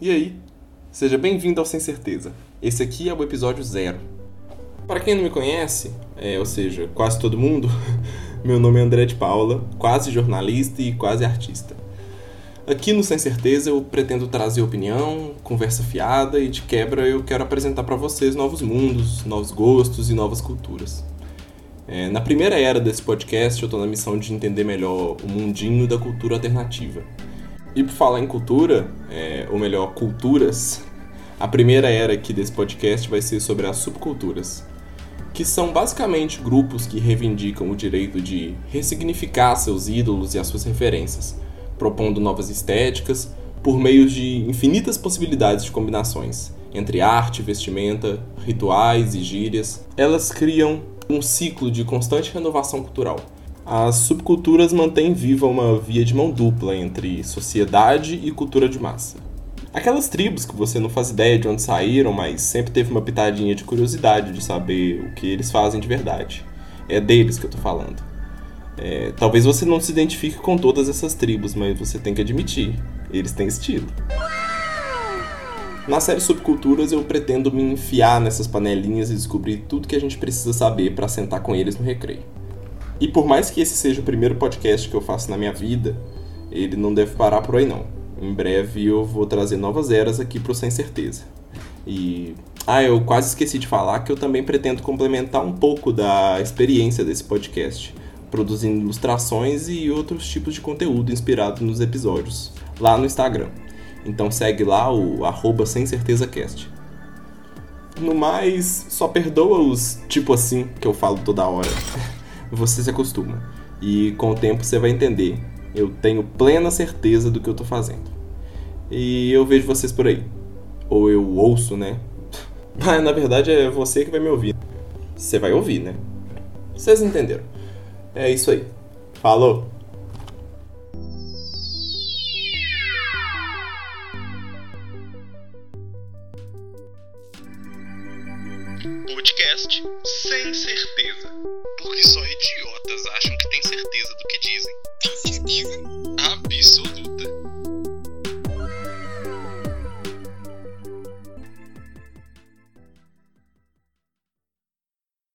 E aí? Seja bem-vindo ao Sem Certeza. Esse aqui é o episódio zero. Para quem não me conhece, é, ou seja, quase todo mundo, meu nome é André de Paula, quase jornalista e quase artista. Aqui no Sem Certeza eu pretendo trazer opinião, conversa fiada e de quebra eu quero apresentar para vocês novos mundos, novos gostos e novas culturas. É, na primeira era desse podcast eu estou na missão de entender melhor o mundinho da cultura alternativa. E por falar em cultura, é, ou melhor, culturas, a primeira era aqui desse podcast vai ser sobre as subculturas, que são basicamente grupos que reivindicam o direito de ressignificar seus ídolos e as suas referências, propondo novas estéticas por meio de infinitas possibilidades de combinações entre arte, vestimenta, rituais e gírias. Elas criam um ciclo de constante renovação cultural. As subculturas mantêm viva uma via de mão dupla entre sociedade e cultura de massa. Aquelas tribos que você não faz ideia de onde saíram, mas sempre teve uma pitadinha de curiosidade de saber o que eles fazem de verdade. É deles que eu tô falando. É, talvez você não se identifique com todas essas tribos, mas você tem que admitir, eles têm estilo. Na série Subculturas eu pretendo me enfiar nessas panelinhas e descobrir tudo que a gente precisa saber para sentar com eles no recreio. E por mais que esse seja o primeiro podcast que eu faço na minha vida, ele não deve parar por aí não. Em breve eu vou trazer novas eras aqui pro Sem Certeza. E ah, eu quase esqueci de falar que eu também pretendo complementar um pouco da experiência desse podcast, produzindo ilustrações e outros tipos de conteúdo inspirado nos episódios, lá no Instagram. Então segue lá o arroba sem certeza cast. No mais, só perdoa os tipo assim que eu falo toda hora. Você se acostuma. E com o tempo você vai entender. Eu tenho plena certeza do que eu tô fazendo. E eu vejo vocês por aí. Ou eu ouço, né? Mas na verdade é você que vai me ouvir. Você vai ouvir, né? Vocês entenderam. É isso aí. Falou! Podcast sem certeza. certeza. Absoluta.